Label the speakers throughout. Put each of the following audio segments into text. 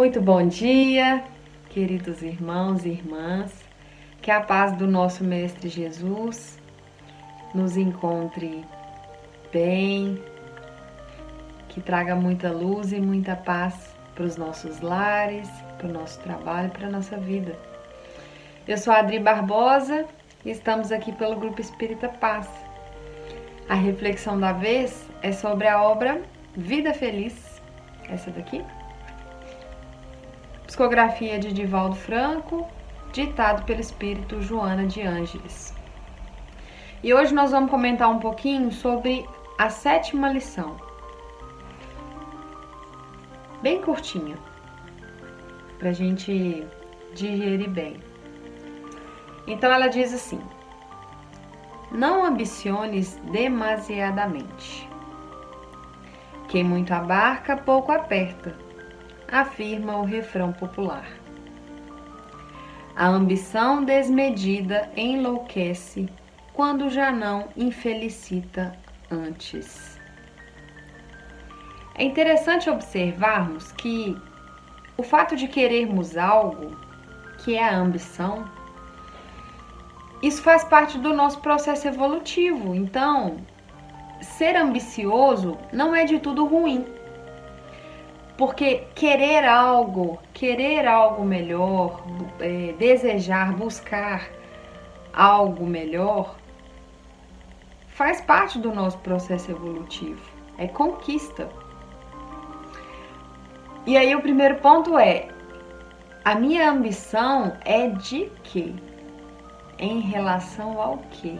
Speaker 1: Muito bom dia, queridos irmãos e irmãs. Que a paz do nosso Mestre Jesus nos encontre bem, que traga muita luz e muita paz para os nossos lares, para o nosso trabalho, para a nossa vida. Eu sou a Adri Barbosa e estamos aqui pelo Grupo Espírita Paz. A reflexão da vez é sobre a obra Vida Feliz, essa daqui. Psicografia de Divaldo Franco, ditado pelo espírito Joana de Ângeles. E hoje nós vamos comentar um pouquinho sobre a sétima lição. Bem curtinha, para a gente digerir bem. Então ela diz assim: Não ambiciones demasiadamente. Quem muito abarca, pouco aperta, afirma o refrão popular. A ambição desmedida enlouquece quando já não infelicita antes. É interessante observarmos que o fato de querermos algo, que é a ambição, isso faz parte do nosso processo evolutivo. Então, ser ambicioso não é de tudo ruim. Porque querer algo, querer algo melhor, é, desejar, buscar algo melhor, faz parte do nosso processo evolutivo. É conquista. E aí o primeiro ponto é: a minha ambição é de quê? Em relação ao quê?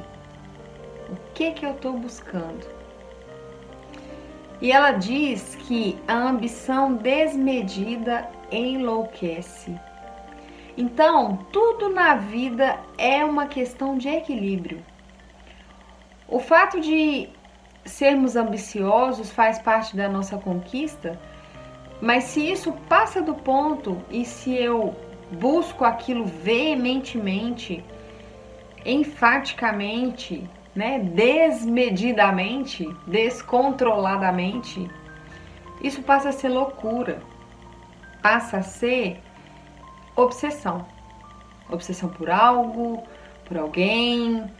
Speaker 1: O que que eu estou buscando? E ela diz que a ambição desmedida enlouquece. Então, tudo na vida é uma questão de equilíbrio. O fato de sermos ambiciosos faz parte da nossa conquista, mas se isso passa do ponto e se eu busco aquilo veementemente, enfaticamente, né, desmedidamente, descontroladamente, isso passa a ser loucura, passa a ser obsessão. Obsessão por algo, por alguém.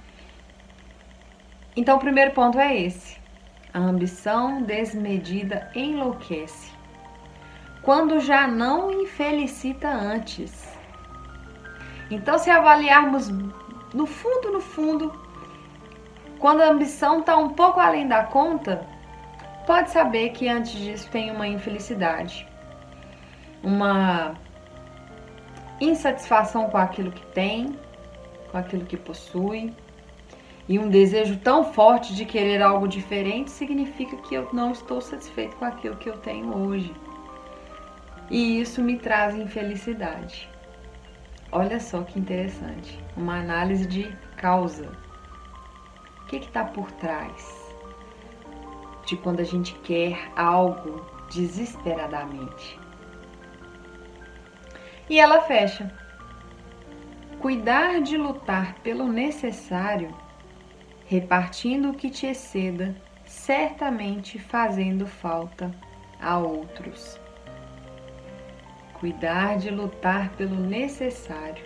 Speaker 1: Então, o primeiro ponto é esse: a ambição desmedida enlouquece, quando já não infelicita antes. Então, se avaliarmos no fundo, no fundo, quando a ambição está um pouco além da conta, pode saber que antes disso tem uma infelicidade, uma insatisfação com aquilo que tem, com aquilo que possui. E um desejo tão forte de querer algo diferente significa que eu não estou satisfeito com aquilo que eu tenho hoje. E isso me traz infelicidade. Olha só que interessante, uma análise de causa que está por trás de quando a gente quer algo desesperadamente? E ela fecha. Cuidar de lutar pelo necessário, repartindo o que te exceda, certamente fazendo falta a outros. Cuidar de lutar pelo necessário.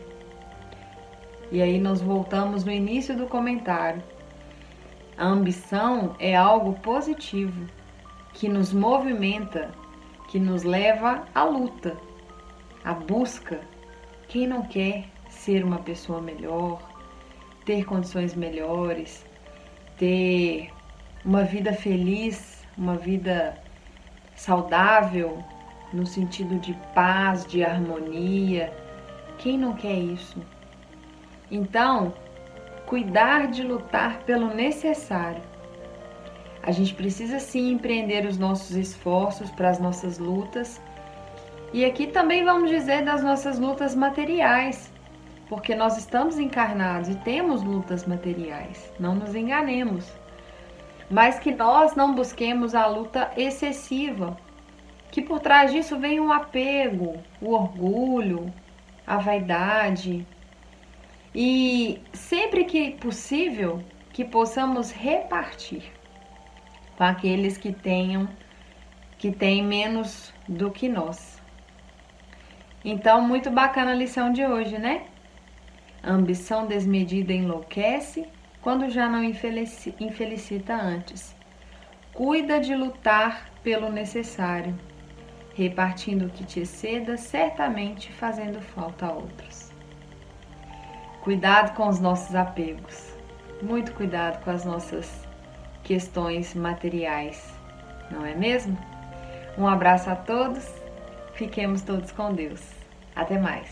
Speaker 1: E aí nós voltamos no início do comentário a ambição é algo positivo que nos movimenta, que nos leva à luta, à busca. Quem não quer ser uma pessoa melhor, ter condições melhores, ter uma vida feliz, uma vida saudável, no sentido de paz, de harmonia. Quem não quer isso? Então, cuidar de lutar pelo necessário. A gente precisa sim empreender os nossos esforços para as nossas lutas. E aqui também vamos dizer das nossas lutas materiais, porque nós estamos encarnados e temos lutas materiais, não nos enganemos. Mas que nós não busquemos a luta excessiva, que por trás disso vem o um apego, o orgulho, a vaidade, e sempre que possível que possamos repartir com aqueles que tenham que têm menos do que nós. Então, muito bacana a lição de hoje, né? A ambição desmedida enlouquece quando já não infelicita antes. Cuida de lutar pelo necessário, repartindo o que te exceda, certamente fazendo falta a outros. Cuidado com os nossos apegos, muito cuidado com as nossas questões materiais, não é mesmo? Um abraço a todos, fiquemos todos com Deus. Até mais.